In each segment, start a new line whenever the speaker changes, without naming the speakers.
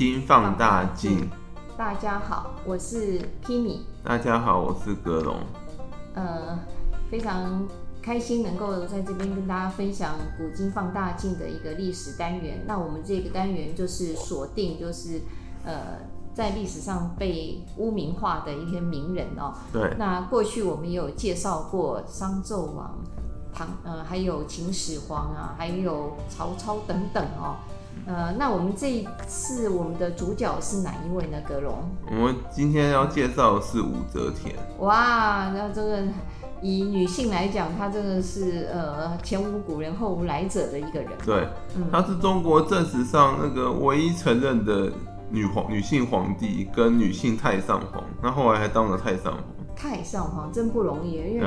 今放大镜。
大家好，我是 Kimi。
大家好，我是格龙。
呃，非常开心能够在这边跟大家分享古今放大镜的一个历史单元。那我们这个单元就是锁定，就是呃，在历史上被污名化的一些名人哦。
对。
那过去我们也有介绍过商纣王。唐呃，还有秦始皇啊，还有曹操等等哦。呃，那我们这一次我们的主角是哪一位呢？格龙，
我们今天要介绍的是武则天。
哇，那这个以女性来讲，她真的是呃前无古人后无来者的一个人。
对，嗯、她是中国正史上那个唯一承认的女皇、女性皇帝跟女性太上皇。那后来还当了太上皇。
太上皇真不容易，因为。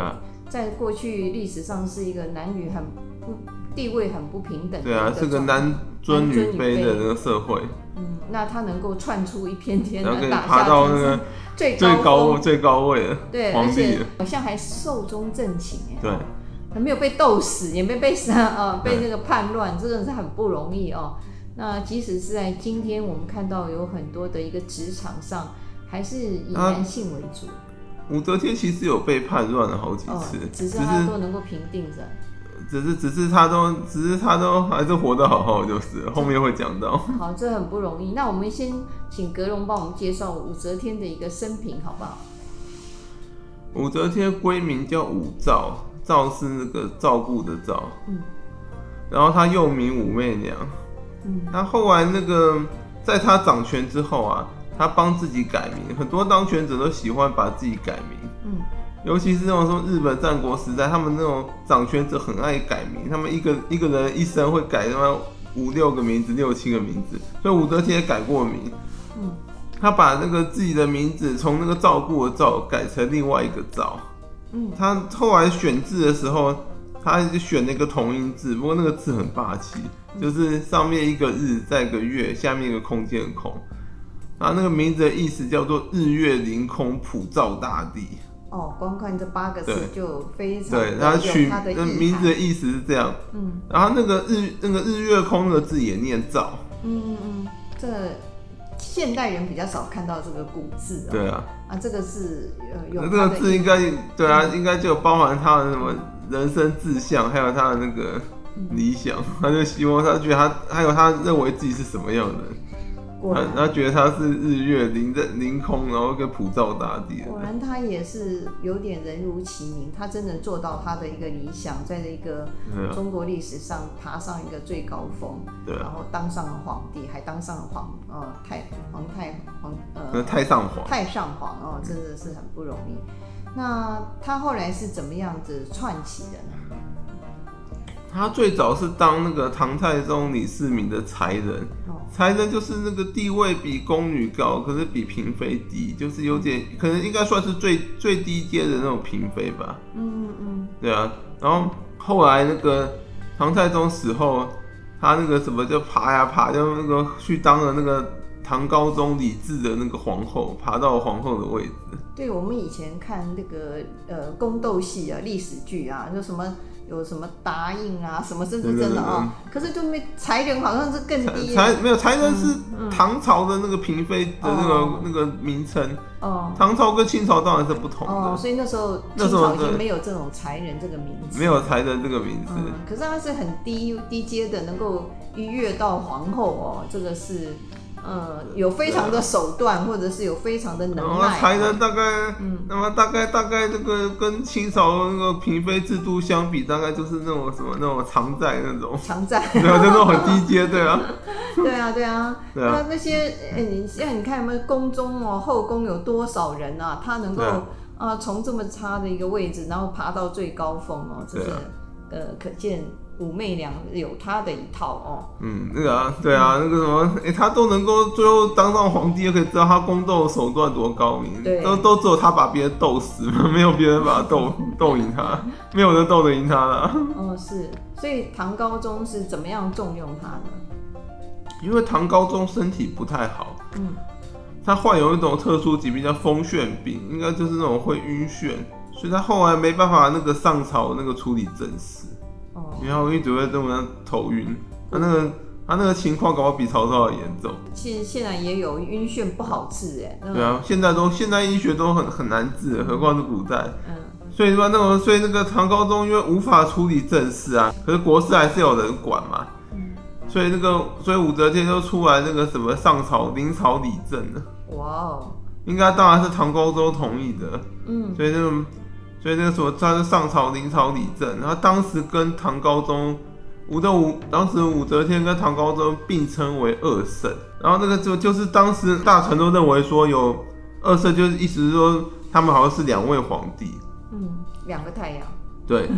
在过去历史上是一个男女很不地位很不平等的，
对啊，是个男尊女卑的那个社会。
嗯，那他能够窜出一片天，能
爬到那个最最高最高位的
对，而且好像还寿终正寝哎，
对，
还没有被斗死，也没被杀啊，被那个叛乱，真的是很不容易哦。那即使是在今天，我们看到有很多的一个职场上，还是以男性为主。
武则天其实有被叛乱了好几次，
哦、只是他都能够平定着。
只是，只是他都，只是他都还是活得好好，就是后面会讲到。
好，这很不容易。那我们先请格隆帮我们介绍武则天的一个生平，好不好？
武则天闺名叫武曌，曌是那个照顾的照。嗯。然后她又名武媚娘。嗯。她后来那个，在她掌权之后啊。他帮自己改名，很多当权者都喜欢把自己改名，嗯，尤其是那种说日本战国时代，他们那种掌权者很爱改名，他们一个一个人一生会改他妈五六个名字、六七个名字，所以武则天也改过名，嗯，他把那个自己的名字从那个照顾的照改成另外一个赵，嗯，他后来选字的时候，他就选了一个同音字，不过那个字很霸气，就是上面一个日，再一个月，下面一个空间的空。啊，那个名字的意思叫做“日月凌空普照大地”。
哦，光看这八个字就非常
对。他取那名字的意思是这样。嗯。然后那个日那个日月空的字也念“照”。
嗯嗯嗯，这现代人比较少看到这个古字。
对啊。
啊，这个字有。
这个字应该对啊，应该就包含他的什么人生志向，还有他的那个理想。他就希望他觉得他还有他认为自己是什么样的人。他他觉得他是日月凌在凌空，然后跟普照大地。
果然他也是有点人如其名，他真的做到他的一个理想，在这个中国历史上爬上一个最高峰，对，然后当上了皇帝，还当上了皇呃太皇太皇呃
太上皇
太上皇哦，真的是很不容易。那他后来是怎么样子串起的呢？
他最早是当那个唐太宗李世民的才人，才人就是那个地位比宫女高，可是比嫔妃低，就是有点可能应该算是最最低阶的那种嫔妃吧。嗯嗯嗯，对啊。然后后来那个唐太宗死后，他那个什么就爬呀爬，就那个去当了那个唐高宗李治的那个皇后，爬到皇后的位置。
对，我们以前看那个呃宫斗戏啊，历史剧啊，就什么。有什么答应啊？什么是不是真的啊？可是就没才人，好像是更低。
才没有才人是唐朝的那个嫔妃的那个那个名称。哦。唐朝跟清朝当然是不同的。哦，
所以那时候清朝已经没有这种才人这个名字。
没有才人这个名字。
可是他是很低低阶的，能够逾越到皇后哦，这个是。呃，有非常的手段，啊、或者是有非常的能耐。
才能大概，嗯，那么大概大概这个跟清朝那个嫔妃制度相比，大概就是那种什么那种常在那种。
常在。
对啊，就那种很低阶，对啊。
对啊，对啊。对啊。那那些，哎、欸，你像你看有没有宫中哦，后宫有多少人啊？他能够啊，从、呃、这么差的一个位置，然后爬到最高峰哦，这是、啊、呃，可见。武媚娘有她的一套哦，
嗯，那个啊，对啊，嗯、那个什么，哎、欸，她都能够最后当上皇帝，就可以知道她宫斗手段多高明，对，都都只有她把别人斗死，没有别人把她斗 斗赢她，没有人斗得赢她了。
哦，是，所以唐高宗是怎么样重用她呢？
因为唐高宗身体不太好，嗯，他患有一种特殊疾病叫风眩病，应该就是那种会晕眩，所以他后来没办法那个上朝那个处理政事。然后因为只会这么样头晕，他那个他那个情况搞不好比曹操还严重。
其实现在也有晕眩不好治哎。
对啊，现在都现代医学都很很难治，何况是古代。嗯。所以说那个，所以那个唐高宗因为无法处理政事啊，可是国事还是有人管嘛。嗯。所以那个，所以武则天就出来那个什么上朝临朝理政了。哇哦。应该当然是唐高宗同意的。嗯。所以那个，所以那个时候，他是上朝临朝理政，然后当时跟唐高宗。武的武，当时武则天跟唐高宗并称为二圣，然后那个就就是当时大臣都认为说有二圣，就是意思是说他们好像是两位皇帝，
嗯，两个太阳，
对，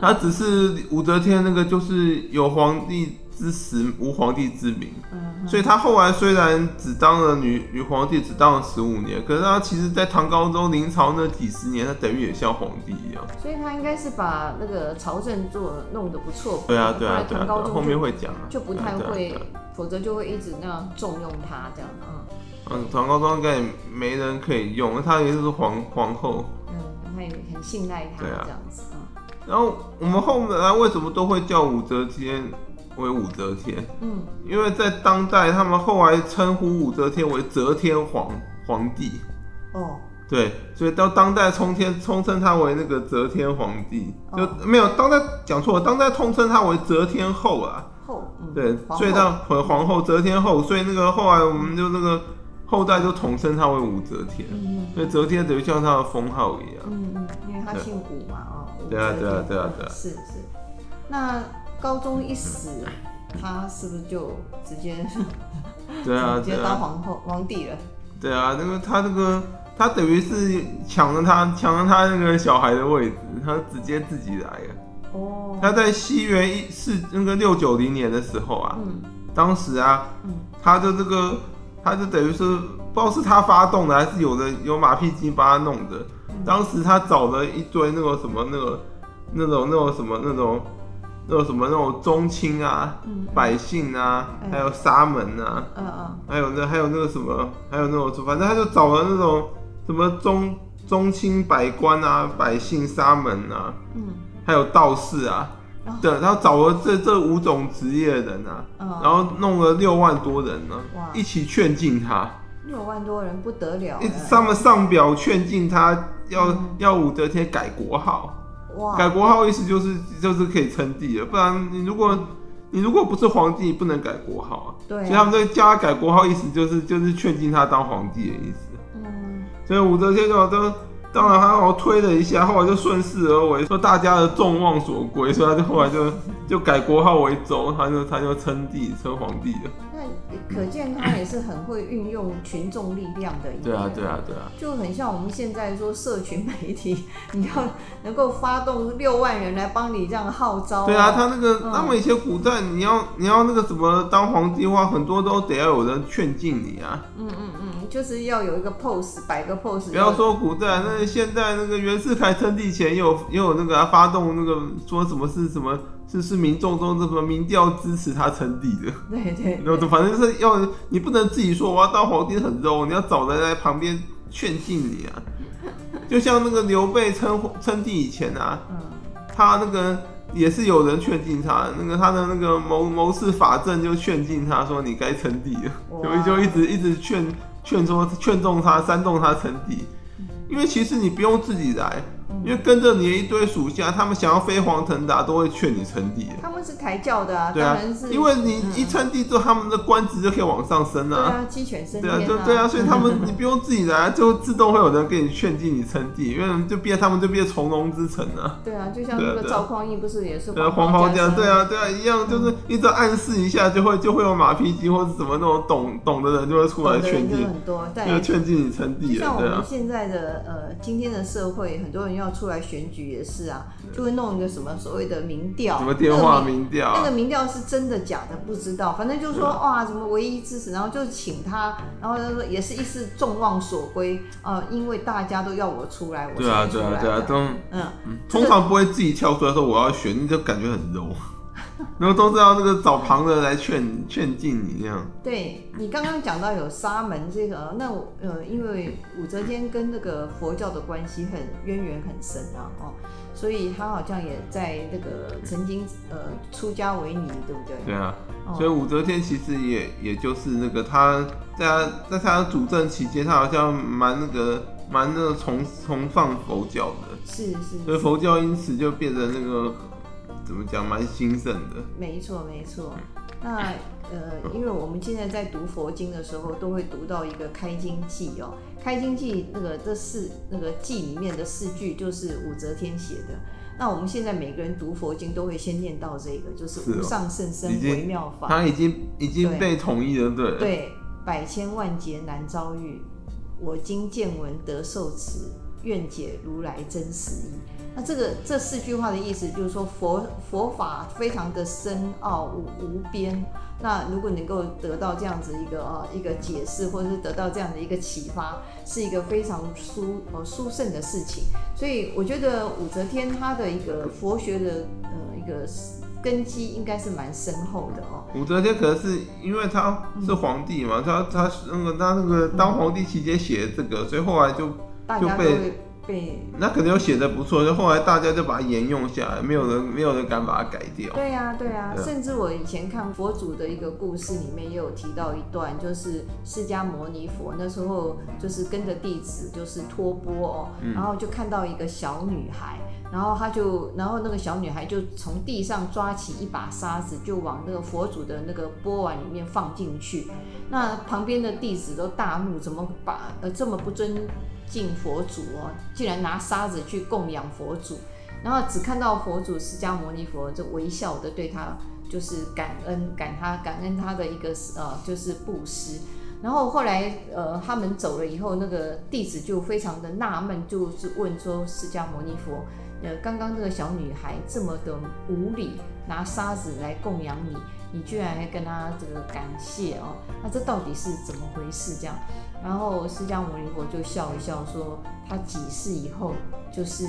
他只是武则天那个就是有皇帝。之时无皇帝之名，嗯，所以他后来虽然只当了女女皇帝，只当了十五年，可是他其实，在唐高宗临朝那几十年，他等于也像皇帝一样。
所以他应该是把那个朝政做弄得不错。
对啊，对啊，对啊。后面会讲啊，
就不太会，否则就会一直那样重用他这样。嗯
嗯，唐高宗应该也没人可以用，他也是皇皇后。
嗯，他也很信赖他这样子。嗯。
然后我们后来为什么都会叫武则天？为武则天，嗯，因为在当代，他们后来称呼武则天为则天皇皇帝，哦，对，所以到当代通天通称他为那个则天皇帝，就没有当代讲错了，当代通称他为则天后啊，后，对，所以他和皇后则天后，所以那个后来我们就那个后代就统称他为武则天，嗯，所以则天等于像他的封号一样，
嗯嗯，因为他姓武嘛，哦，
对啊对啊对啊对啊，
是是，那。高中一死，他是不是就直接
对啊，
直接当皇后皇帝了？
对啊，那个他那个他等于是抢了他抢了他那个小孩的位置，他直接自己来了。哦，他在西元一四那个六九零年的时候啊，嗯，当时啊，嗯，他的这个他就等于是不知道是他发动的，还是有的有马屁精帮他弄的。当时他找了一堆那个什么那个那种那种什么那种。那种什么那种宗亲啊，嗯、百姓啊，嗯、还有沙门啊，嗯嗯，还有那还有那个什么，还有那种反正他就找了那种什么宗宗亲百官啊，百姓沙门啊，嗯，还有道士啊，哦、对，他找了这这五种职业的人啊，嗯、然后弄了六万多人呢，哇。一起劝进他，
六万多人不得了，
他们上表劝进他要，要、嗯、要武则天改国号。哇改国号意思就是就是可以称帝了，不然你如果你如果不是皇帝，不能改国号啊。对啊，所以他们在叫他改国号，意思就是就是劝进他当皇帝的意思。嗯，所以武则天就都当然他好推了一下，后来就顺势而为，说大家的众望所归，所以他就后来就就改国号为周，他就他就称帝称皇帝了。
可见他也是很会运用群众力量的一个。
对啊，对啊，对啊，
就很像我们现在说社群媒体，你要能够发动六万人来帮你这样号召。
对啊，他那个那么以前古代，你要你要那个什么当皇帝的话，很多都得要有人劝进你啊。
嗯嗯嗯，就是要有一个 pose，摆个 pose。
不要说古代，那现在那个袁世凯称帝前，也有也有那个他发动那个说什么是什么。是是民众中这么民调支持他称帝的，
对 对，对，
反正就是要你不能自己说我要当皇帝很 low，你要找人在旁边劝进你啊。就像那个刘备称称帝以前啊，嗯、他那个也是有人劝进他，那个他的那个谋谋士法正就劝进他说你该称帝了，哇就就一直一直劝劝说劝动他煽动他称帝，因为其实你不用自己来。因为跟着你的一堆属下，他们想要飞黄腾达，都会劝你称帝。
他们是抬轿的啊，
对啊，因为你一称帝之后，他们的官职就可以往上升啊。
对啊，鸡犬升天啊。
对啊，就对啊，所以他们你不用自己来，就自动会有人给你劝进你称帝，因为就变他们就变从龙之臣啊。
对啊，就像那个赵匡胤不是也是
对黄袍加身？对啊，对啊，一样，就是一直暗示一下，就会就会有马屁精或者什么那种懂懂的人就会出来劝进，
很多，
就劝进你称帝。
像我们现在的呃今天的社会，很多人要出来选举。也是啊，就会弄一个什么所谓的民调，
什么电话民调，
那个民调是真的假的不知道，反正就是说哇，什么唯一支持，然后就请他，然后他说也是一次众望所归啊，因为大家都要我出来，我对啊对啊对啊，都嗯，
通常不会自己跳出来说我要选，你就感觉很 low。然后都是要那个找旁人来劝劝进你这样。
对，你刚刚讲到有沙门这个，那呃，因为武则天跟那个佛教的关系很渊源很深啊，哦，所以他好像也在那个曾经呃出家为尼，对不对？
对啊，哦、所以武则天其实也也就是那个他在他在他主政期间，他好像蛮那个蛮那个崇崇尚佛教的，
是是，是，
所以佛教因此就变成那个怎么讲蛮兴盛的。
没错没错，那。呃，因为我们现在在读佛经的时候，都会读到一个开经记哦。开经记那个这四那个记里面的四句就是武则天写的。那我们现在每个人读佛经都会先念到这个，就是无上甚深微妙法。
它已经已经被统一了，对。
对，百千万劫难遭遇，我今见闻得受持，愿解如来真实义。那这个这四句话的意思就是说佛佛法非常的深奥无无边。那如果能够得到这样子一个呃一个解释，或者是得到这样的一个启发，是一个非常殊呃殊胜的事情。所以我觉得武则天她的一个佛学的呃一个根基应该是蛮深厚的哦。
武则天可能是因为她是皇帝嘛，她她那个她那个当皇帝期间写的这个，所以后来就就被。
对，
那可能有写的不错，就后来大家就把它沿用下来，没有人没有人敢把它改掉。
对呀、啊，对呀、啊，对甚至我以前看佛祖的一个故事里面也有提到一段，就是释迦牟尼佛那时候就是跟着弟子就是托钵哦，嗯、然后就看到一个小女孩，然后他就然后那个小女孩就从地上抓起一把沙子，就往那个佛祖的那个钵碗里面放进去，那旁边的弟子都大怒，怎么把呃这么不尊敬佛祖哦，竟然拿沙子去供养佛祖，然后只看到佛祖释迦牟尼佛就微笑的对他就是感恩感他感恩他的一个呃就是布施，然后后来呃他们走了以后，那个弟子就非常的纳闷，就是问说释迦牟尼佛，呃刚刚这个小女孩这么的无礼，拿沙子来供养你。你居然还跟他这个感谢哦，那这到底是怎么回事？这样，然后释迦牟尼佛就笑一笑说，他几世以后就是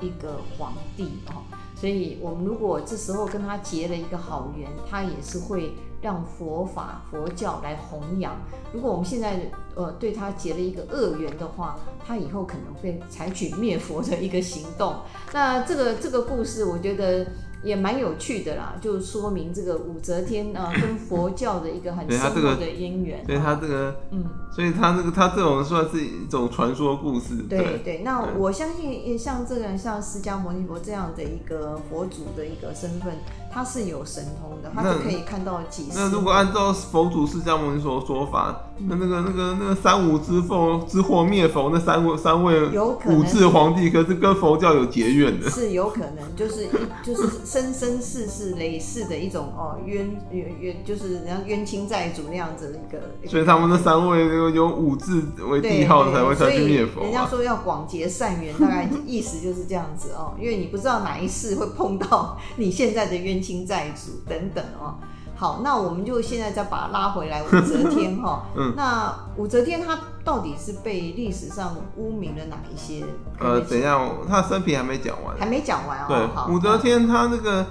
一个皇帝哦，所以我们如果这时候跟他结了一个好缘，他也是会让佛法佛教来弘扬。如果我们现在呃对他结了一个恶缘的话，他以后可能会采取灭佛的一个行动。那这个这个故事，我觉得。也蛮有趣的啦，就说明这个武则天啊，跟佛教的一个很深厚的姻缘。
对他这个，嗯，所以他这个他这种算是一种传说故事。
对对，对，那我相信像这个像释迦牟尼佛这样的一个佛祖的一个身份。他是有神通的，他是可以看到几十。
那如果按照佛祖释迦牟尼佛说法，嗯、那那个那个那个三武之凤之祸灭佛那三位三位五治皇帝，可是跟佛教有结怨的。
是有可能，就是一就是生生世世累世的一种哦冤冤冤，就是人家冤亲债主那样子的一个。
所以他们那三位有有武治为帝号才会才去灭佛，啊。
人家说要广结善缘，大概意思就是这样子哦，因为你不知道哪一世会碰到你现在的。冤亲债主等等哦，好，那我们就现在再把它拉回来。武则天哈，嗯，那武则天她到底是被历史上污名了哪一些？
呃，等一下，她的生平还没讲完，
还没讲完哦。对，
武则天她那个，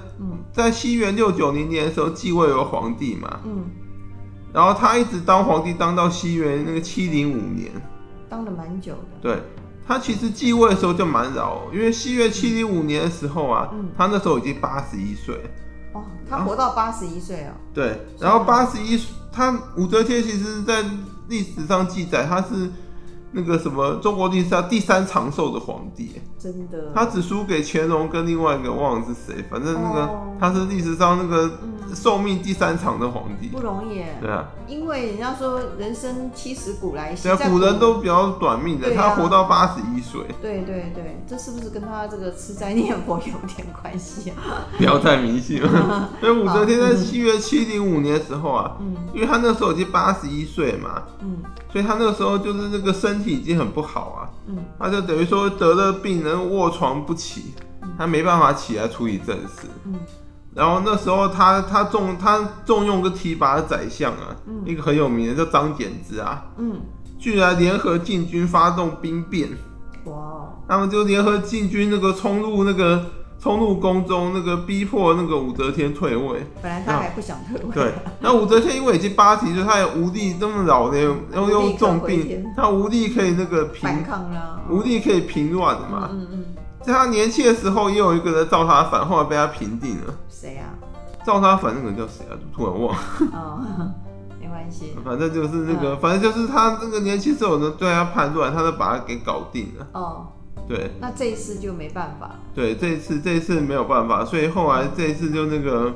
在西元六九零年的时候继位为皇帝嘛，嗯，然后她一直当皇帝当到西元那个七零五年，
当了蛮久的。
对。他其实继位的时候就蛮老，因为西元七零五年的时候啊，嗯、他那时候已经八十一岁。
哦，他活到八十一岁哦。
对，然后八十一，他武则天其实，在历史上记载，他是那个什么中国历史上第三长寿的皇帝。
真的。
他只输给乾隆跟另外一个忘了是谁，反正那个、哦、他是历史上那个。嗯寿命第三长的皇帝
不容易，
对啊，
因为人家说人生七十古来稀，
对啊，古人都比较短命的，他活到八十一岁。
对对对，这是不是跟他这个吃斋念佛有点关系啊？
不要太迷信了。所以武则天在七月七零五年的时候啊，嗯，因为他那时候已经八十一岁嘛，嗯，所以他那个时候就是那个身体已经很不好啊，嗯，他就等于说得了病人卧床不起，他没办法起来处理政事，嗯。然后那时候他他重他重用个提拔的宰相啊，嗯、一个很有名的叫张柬之啊，嗯，居然联合禁军发动兵变，哇！他们就联合禁军那个冲入那个冲入宫中，那个逼迫那个武则天退位。
本来他还不想退位。
对，那武则天因为已经八十岁，他也无力这么老的，然后又重病，他无力可以那个平
反抗了，
无力可以平乱的嘛。嗯嗯。在他年轻的时候，也有一个人造他反，后来被他平定了。
谁啊？
造他反那个人叫谁啊？突然忘了。
哦，没关系。
反正就是那个，嗯、反正就是他那个年轻时候呢，对他叛乱，他就把他给搞定了。哦。对。
那这一次就没办法。
对，这一次这一次没有办法，所以后来这一次就那个，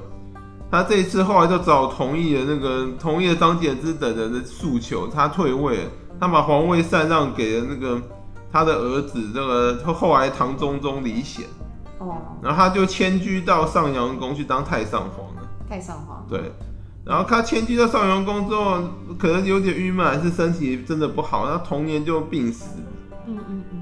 他这一次后来就找同意了那个同意了张柬之等人的诉求，他退位，他把皇位禅让给了那个。他的儿子这个后来唐中宗李显，哦，然后他就迁居到上阳宫去当太上皇了。
太上皇。
对，然后他迁居到上阳宫之后，可能有点郁闷，还是身体真的不好，他童年就病死。嗯嗯嗯。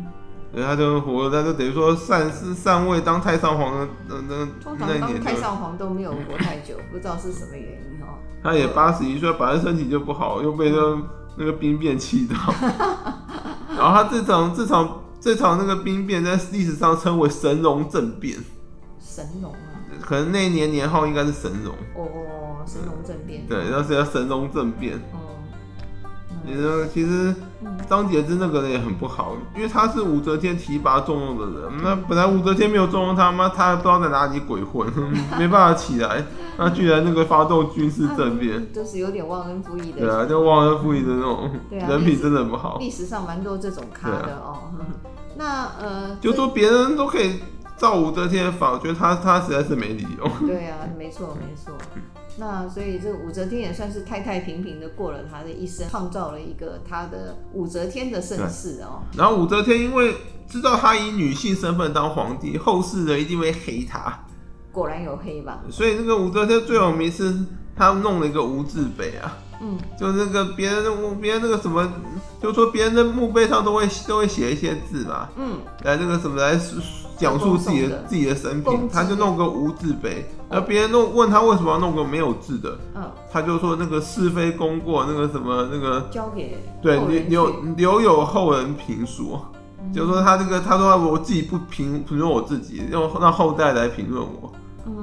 对，他就活，他就等于说禅是禅位当太上皇的那那
通常当太上皇都没有活太久，不知道是什么原因哦。
他也八十一岁，本来身体就不好，又被那那个兵变气到。然后他这场这场这场那个兵变在历史上称为神龙政变。
神龙啊？
可能那一年年号应该是神龙。
哦，神龙政变。
对，那是叫神龙政变。哦。其实其实张杰之那个人也很不好，因为他是武则天提拔重用的人。那本来武则天没有重用他妈，他不知道在哪里鬼混，没办法起来。他居然那个发动军事政变，
就是有点忘恩负义的。
对啊，就忘恩负义的那种，人品真的不好。
历史上蛮多这种咖的哦。那呃，
就说别人都可以造武则天的反，我觉得他他实在是没理由。
对啊，没错没错。那所以这个武则天也算是太太平平的过了她的一生，创造了一个她的武则天的盛世哦。
然后武则天因为知道她以女性身份当皇帝，后世人一定会黑她。
果然有黑吧？
所以那个武则天最有名是她弄了一个无字碑啊。嗯，就那个别人的别人那个什么，就说别人的墓碑上都会都会写一些字嘛。嗯，来那个什么来讲述自己的自己的生平，他就弄个无字碑。然后别人弄问他为什么要弄个没有字的，嗯，他就说那个是非功过那个什么那个
交给
对留留有后人评说，就说他这个他说我自己不评评论我自己，用让后代来评论我。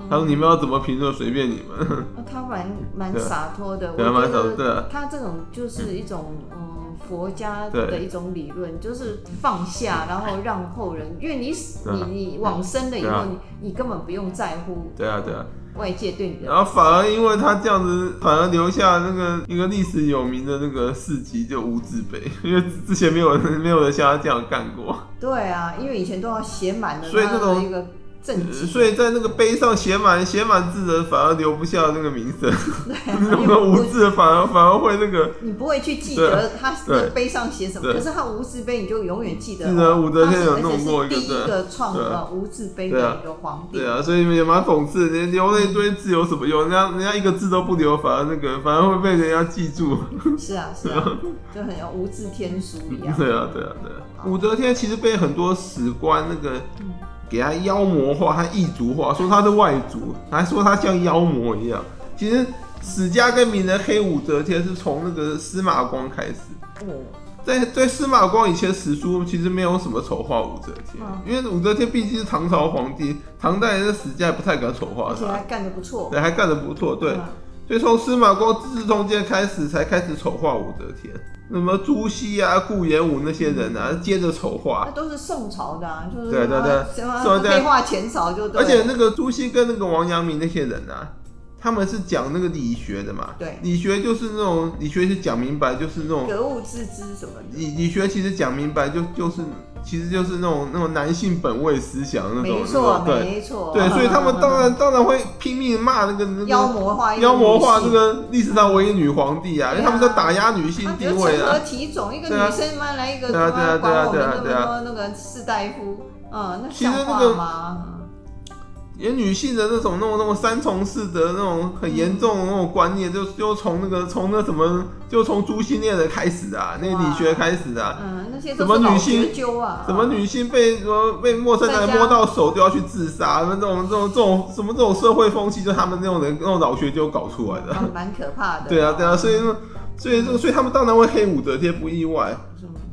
他说：“你们要怎么评论，随便你们。”
他蛮蛮洒脱的，我觉得他这种就是一种嗯佛家的一种理论，就是放下，然后让后人，因为你死你你往生了以后，你你根本不用在乎。
对啊对啊，
外界对你的。
然后反而因为他这样子，反而留下那个一个历史有名的那个事迹，就无字碑，因为之前没有人没有人像他这样干过。
对啊，因为以前都要写满了，所以这种一个。
所以在那个碑上写满写满字的，反而留不下那个名声。那个无字反而反而会那个。
你不会去记得他的碑上写什么，可是他无字碑你就永远记得。
是的，武则天有弄过一个。
第一个创造无字碑的一个皇帝。
对啊，所以也蛮讽刺你，留了一堆字有什么用？人家人家一个字都不留，反而那个反而会被人家记住。
是啊是啊，就很像无字天书一样。
对啊对啊对啊，武则天其实被很多史官那个。给他妖魔化，他异族化，说他是外族，还说他像妖魔一样。其实史家跟名人黑武则天是从那个司马光开始。在在司马光以前史书其实没有什么丑化武则天，因为武则天毕竟是唐朝皇帝，唐代人的史家也不太敢丑化他。
还干得不错。
对，还干得不错，对。所以从司马光《资治通鉴》开始，才开始丑化武则天。什么朱熹啊、顾炎武那些人啊，接着丑化。
那都是宋朝的，啊，就是对对对，什么黑化前朝就。
而且那个朱熹跟那个王阳明那些人啊，他们是讲那个理学的嘛。
对。
理学就是那种理学是讲明白，就是那种
格物致知什么的。
理理学其实讲明白就就是。其实就是那种那种男性本位思想那种，没错，
没错，
对，所以他们当然当然会拼命骂那个那个
妖魔化
妖魔化这个历史上唯一女皇帝啊，因为他们在打压女性地位啊。
体种？一个女生嘛，来一个，对啊对啊对啊对啊对啊，那个士大夫，嗯，那像话吗？
连女性的那种、那种、那种三从四德那种很严重的那种观念，就就从那个从那什么，就从朱熹那的开始啊，那理学开始啊。
嗯，那些
什么女性，什么女性被什么被陌生人摸到手就要去自杀，那种、这种、这种什么这种社会风气，就他们那种人那种老学究搞出来的，
蛮可怕的。
对啊，对啊，所以所以这个，所以他们当然会黑武则天，不意外。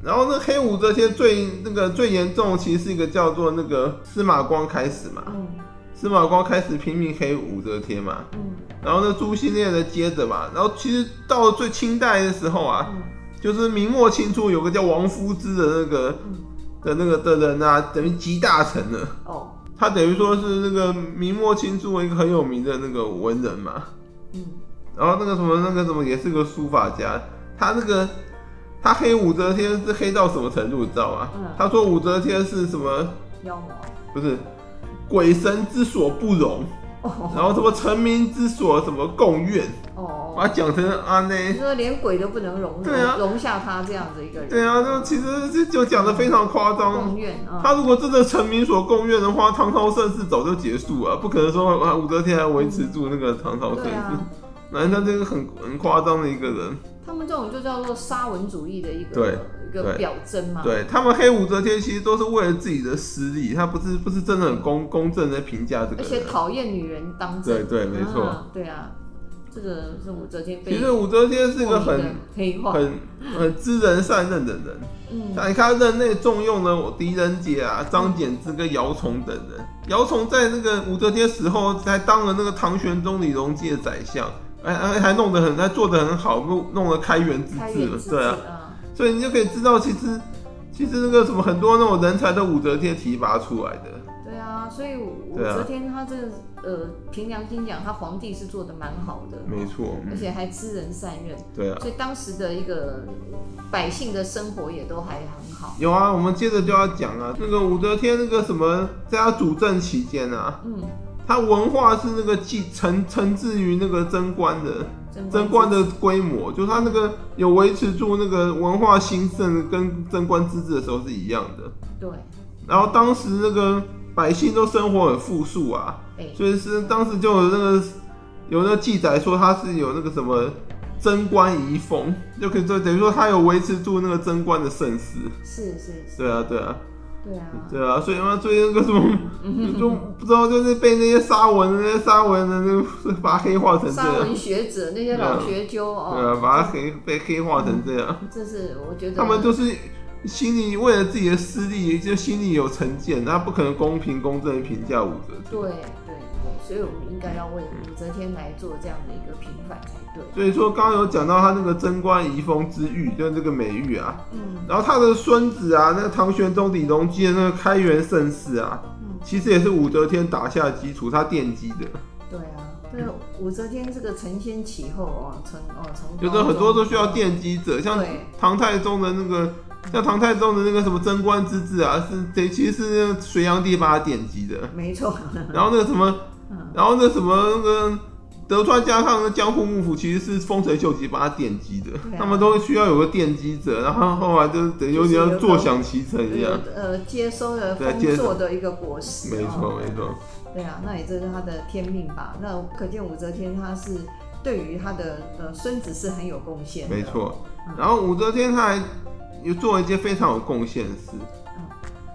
然后那黑武则天最那个最严重，其实是一个叫做那个司马光开始嘛。司马光开始拼命黑武则天嘛，嗯，然后呢，朱熹烈的接着嘛，然后其实到了最清代的时候啊，嗯、就是明末清初有个叫王夫之的那个，的那个的人啊，等于集大成了。哦，他等于说是那个明末清初一个很有名的那个文人嘛。嗯，然后那个什么那个什么也是个书法家，他那个他黑武则天是黑到什么程度，你知道吗？嗯，他说武则天是什么妖魔？不是，鬼神之所不容。然后什么臣民之所什么共怨哦，把它讲成啊那，
你说连鬼都不能容，对啊，容下他这样子一个人，
对啊，就其实就就讲的非常夸张。
共怨啊，
他如果真的臣民所共怨的话，唐朝盛世早就结束了，不可能说啊武则天还维持住那个唐朝盛世。难道这个很很夸张的一个人？
他们这种就叫做沙文主义的一个对。一个表征嘛，
对他们黑武则天其实都是为了自己的私利，他不是不是真的很公公正的评价这个，
而且讨厌女人当
政，对对没错、
啊，对啊，这个是武则天。
其实武则天是一个很
黑化
很很知人善任的人，嗯，你看他任内重用了狄仁杰啊、张柬之跟姚崇等人，姚崇在那个武则天死后还当了那个唐玄宗李隆基的宰相，还还还弄得很，还做得很好，弄弄了开元之治了，对啊。所以你就可以知道，其实其实那个什么很多那种人才的武则天提拔出来的。
对啊，所以武则天她这个呃，凭良心讲，她皇帝是做的蛮好的。
没错。
而且还知人善任。
对啊。
所以当时的一个百姓的生活也都还很好。
有啊，我们接着就要讲啊，那个武则天那个什么，在她主政期间啊，嗯，她文化是那个继承承自于那个贞观的。贞观的规模，就他那个有维持住那个文化兴盛，跟贞观之治的时候是一样的。
对。
然后当时那个百姓都生活很富庶啊，所以是当时就有那个有那个记载说他是有那个什么贞观遗风，就可以说等于说他有维持住那个贞观的盛世。
是是是。
对啊对啊。
对啊，
对啊，所以嘛，所以那个什么，就不知道就是被那些沙文、那些沙文的那个把他黑化成这样。
沙文学者那些老学究哦，
对啊，把他黑被黑化成这样。
这是我觉得。
他们都是心里为了自己的私利，就心里有成见，他不可能公平公正的评价武则天。
对。所以我们应该要为武则天来做这样的一个平反才对。
所以说，刚刚有讲到他那个贞观遗风之誉，就是这个美誉啊。嗯。然后他的孙子啊，那个唐玄宗李隆基的那个开元盛世啊，嗯，其实也是武则天打下基础，他奠基的。
对啊，这个武则天这个承先启后哦，承哦承。
有的很多都需要奠基者，像唐太宗的那个，像唐太宗的那个什么贞观之治啊，是这其实是隋炀帝把他奠基的。
没错。
然后那个什么。然后那什么那个德川家康的江户幕府其实是丰臣秀吉把他奠基的，啊，他们都需要有个奠基者，然后后来就等于有点要坐享其成一样，
呃，接收了丰硕的一个果实。
没错没错。
对啊，那也这是他的天命吧？那可见武则天她是对于他的呃孙子是很有贡献。
没错。然后武则天她还有做一件非常有贡献的事。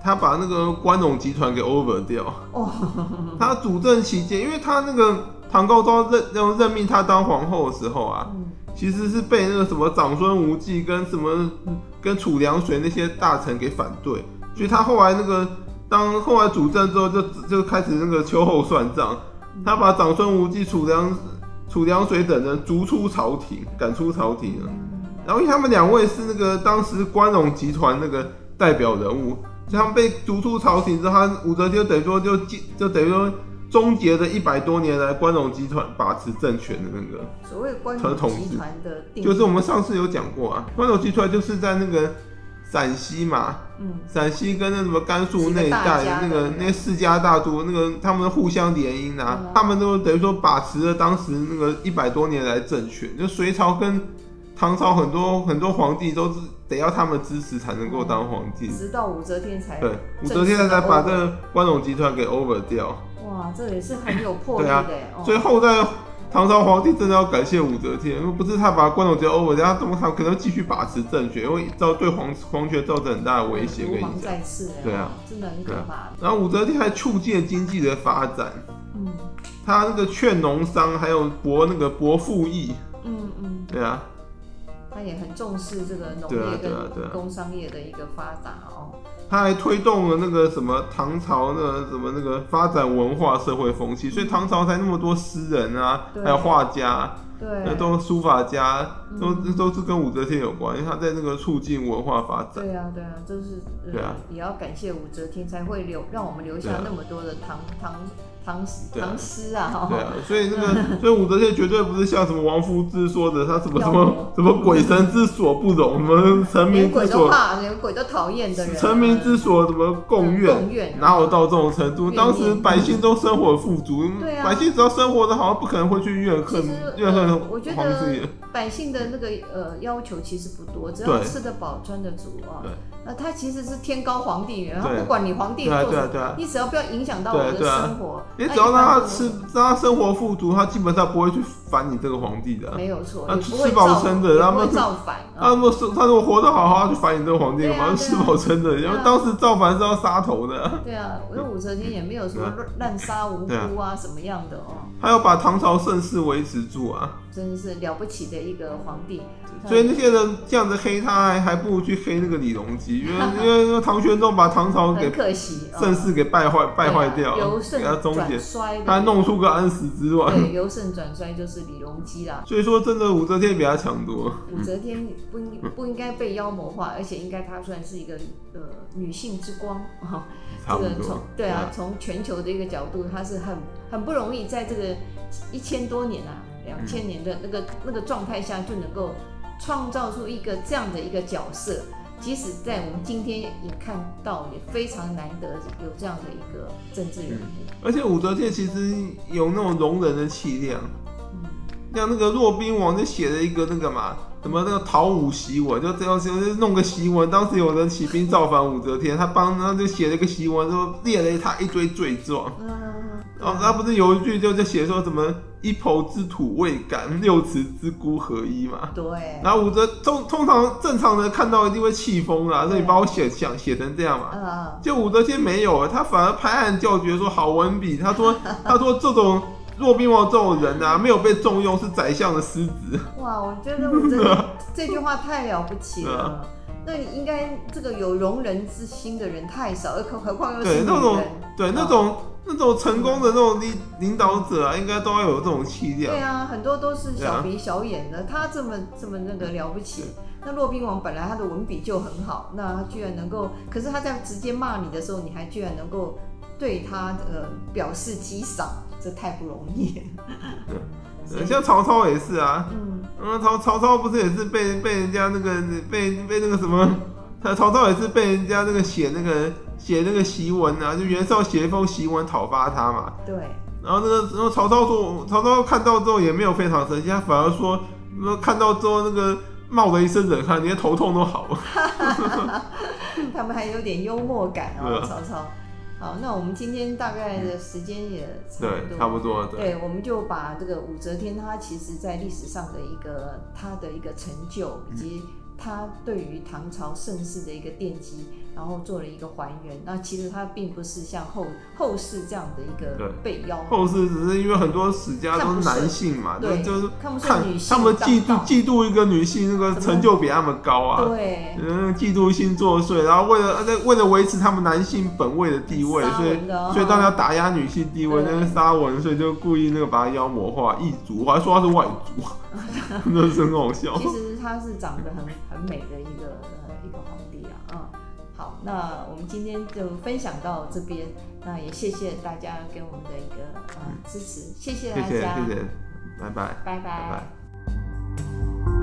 他把那个关陇集团给 over 掉。哦。他主政期间，因为他那个唐高宗任任任命他当皇后的时候啊，其实是被那个什么长孙无忌跟什么跟褚良水那些大臣给反对，所以他后来那个当后来主政之后就，就就开始那个秋后算账，他把长孙无忌、褚良褚良水等人逐出朝廷，赶出朝廷了。然后因为他们两位是那个当时关陇集团那个代表人物。他们被逐出朝廷之后，他武则天等于说就就等于说终结了一百多年来关陇集团把持政权的那个
所谓关陇集团的定，
就是我们上次有讲过啊，关陇集团就是在那个陕西嘛，嗯，陕西跟那什么甘肃那一带那个那四家大族那个他们互相联姻啊，他们都等于说把持了当时那个一百多年来政权，就隋朝跟唐朝很多很多皇帝都是。得要他们支持才能够当皇帝，
直到武则天才
对，武则天才把这个关陇集团给 over 掉。
哇，这也是很有魄力的。
所以后代唐朝皇帝真的要感谢武则天，因为不是他把关陇集团 over 掉，他怎么他可能继续把持政权，因为造对皇皇权造成很大的威胁跟影响。对啊，
真的很可怕。
然后武则天还促进经济的发展，嗯，他那个劝农商，还有博那个博富役，嗯嗯，对啊。
他也很重视这个农业跟工商业的一个发展哦。
他还推动了那个什么唐朝那个什么那个发展文化社会风气，所以唐朝才那么多诗人啊，还有画家。对，都书法家都、嗯、都是跟武则天有关，因为他在那个促进文化发展。
对啊，对啊，就是对啊，也要感谢武则天才会留让我们留下那么多的唐唐。唐诗唐诗啊，
对啊，所以那个，所以武则天绝对不是像什么王夫之说的，他什么什么什么鬼神之所不容，什么臣民之所
怕，连鬼都讨厌的人，
臣民之所什么共怨，共怨哪有到这种程度？当时百姓都生活富足，百姓只要生活的好，不可能会去怨恨怨恨皇帝。
百姓的那个呃要求其实不多，只要吃得饱、穿得足啊。那他其实是天高皇帝远，他不管你皇帝做什么，你只要不要影响到我的生活，
你只要让他吃，让他生活富足，他基本上不会去烦你这个皇帝的。
没有错，
他吃饱撑的，他们
造反。
他如果是他如果活得好好，去烦你这个皇帝干嘛？吃饱撑的，因为当时造反是要杀头的。
对啊，因为武则天也没有说滥杀无辜啊什么样的哦。
他要把唐朝盛世维持住啊。
真是了不起的一个皇帝，
所以那些人这样子黑他，还还不如去黑那个李隆基，因为 因为唐玄宗把唐朝给
可惜
盛世给败坏败坏掉，
由盛转衰，
他弄出个安史之乱，
对，由盛转衰就是李隆基啦。
所以说，真的武则天比他强多。
武则天不应不应该被妖魔化，而且应该她算是一个呃女性之光 啊。这个从对啊，从全球的一个角度，她是很很不容易在这个一千多年啊。两千年的那个那个状态下，就能够创造出一个这样的一个角色，即使在我们今天也看到，也非常难得有这样的一个政治人物。嗯、
而且武则天其实有那种容人的气量，嗯、像那个骆宾王就写了一个那个嘛，什么那个讨武檄文，就这样就弄个檄文。当时有人起兵造反武则天，他帮他就写了一个檄文，就列了他一堆罪状。嗯哦，他不是有一句就就写说什么一抔之土未干，六尺之孤何依嘛？
对。
然后武则通通常正常的看到一定会气疯啊，说你把我写想写成这样嘛？嗯。就武则天没有，他反而拍案叫绝说好文笔。他说 他说这种骆宾王这种人啊，没有被重用是宰相的失职。
哇，我觉得武则天这句话太了不起了。那你应该这个有容人之心的人太少，何何况又是。对，那种
对那种。那种成功的那种领领导者啊，应该都要有这种气量。
对啊，很多都是小鼻小眼的，他这么这么那个了不起。那骆宾王本来他的文笔就很好，那他居然能够，可是他在直接骂你的时候，你还居然能够对他呃表示激赏，这太不容易。
对，像曹操也是啊，嗯，嗯，曹曹操不是也是被被人家那个被被那个什么，他曹操也是被人家那个写那个。写那个檄文啊，就袁绍写一封檄文讨伐他嘛。
对。
然后那个，然后曹操说，曹操看到之后也没有非常生气，他反而说，那看到之后那个冒了一身冷汗，连头痛都好了。
他们还有点幽默感哦，曹操。好，那我们今天大概的时间也差不多。
对，差不多。对，
对，我们就把这个武则天，她其实在历史上的一个她的一个成就，以及她对于唐朝盛世的一个奠基。然后做了一个还原，那其实他并不是像后后世这样的一个被妖。
后世只是因为很多史家都是男性嘛，对，就是
看
女性，他们嫉妒嫉妒一个女性那个成就比他们高啊，
对，
嗯，嫉妒心作祟，然后为了在为了维持他们男性本位的地位，所以所以大家打压女性地位，那个沙文，所以就故意那个把他妖魔化、异族，还说他是外族，真的是很好笑。
其实他是长得很很美的一个一个皇帝啊，嗯。好，那我们今天就分享到这边，那也谢谢大家给我们的一个呃支持，谢谢大家，
谢谢，谢谢，拜拜，
拜拜。拜拜。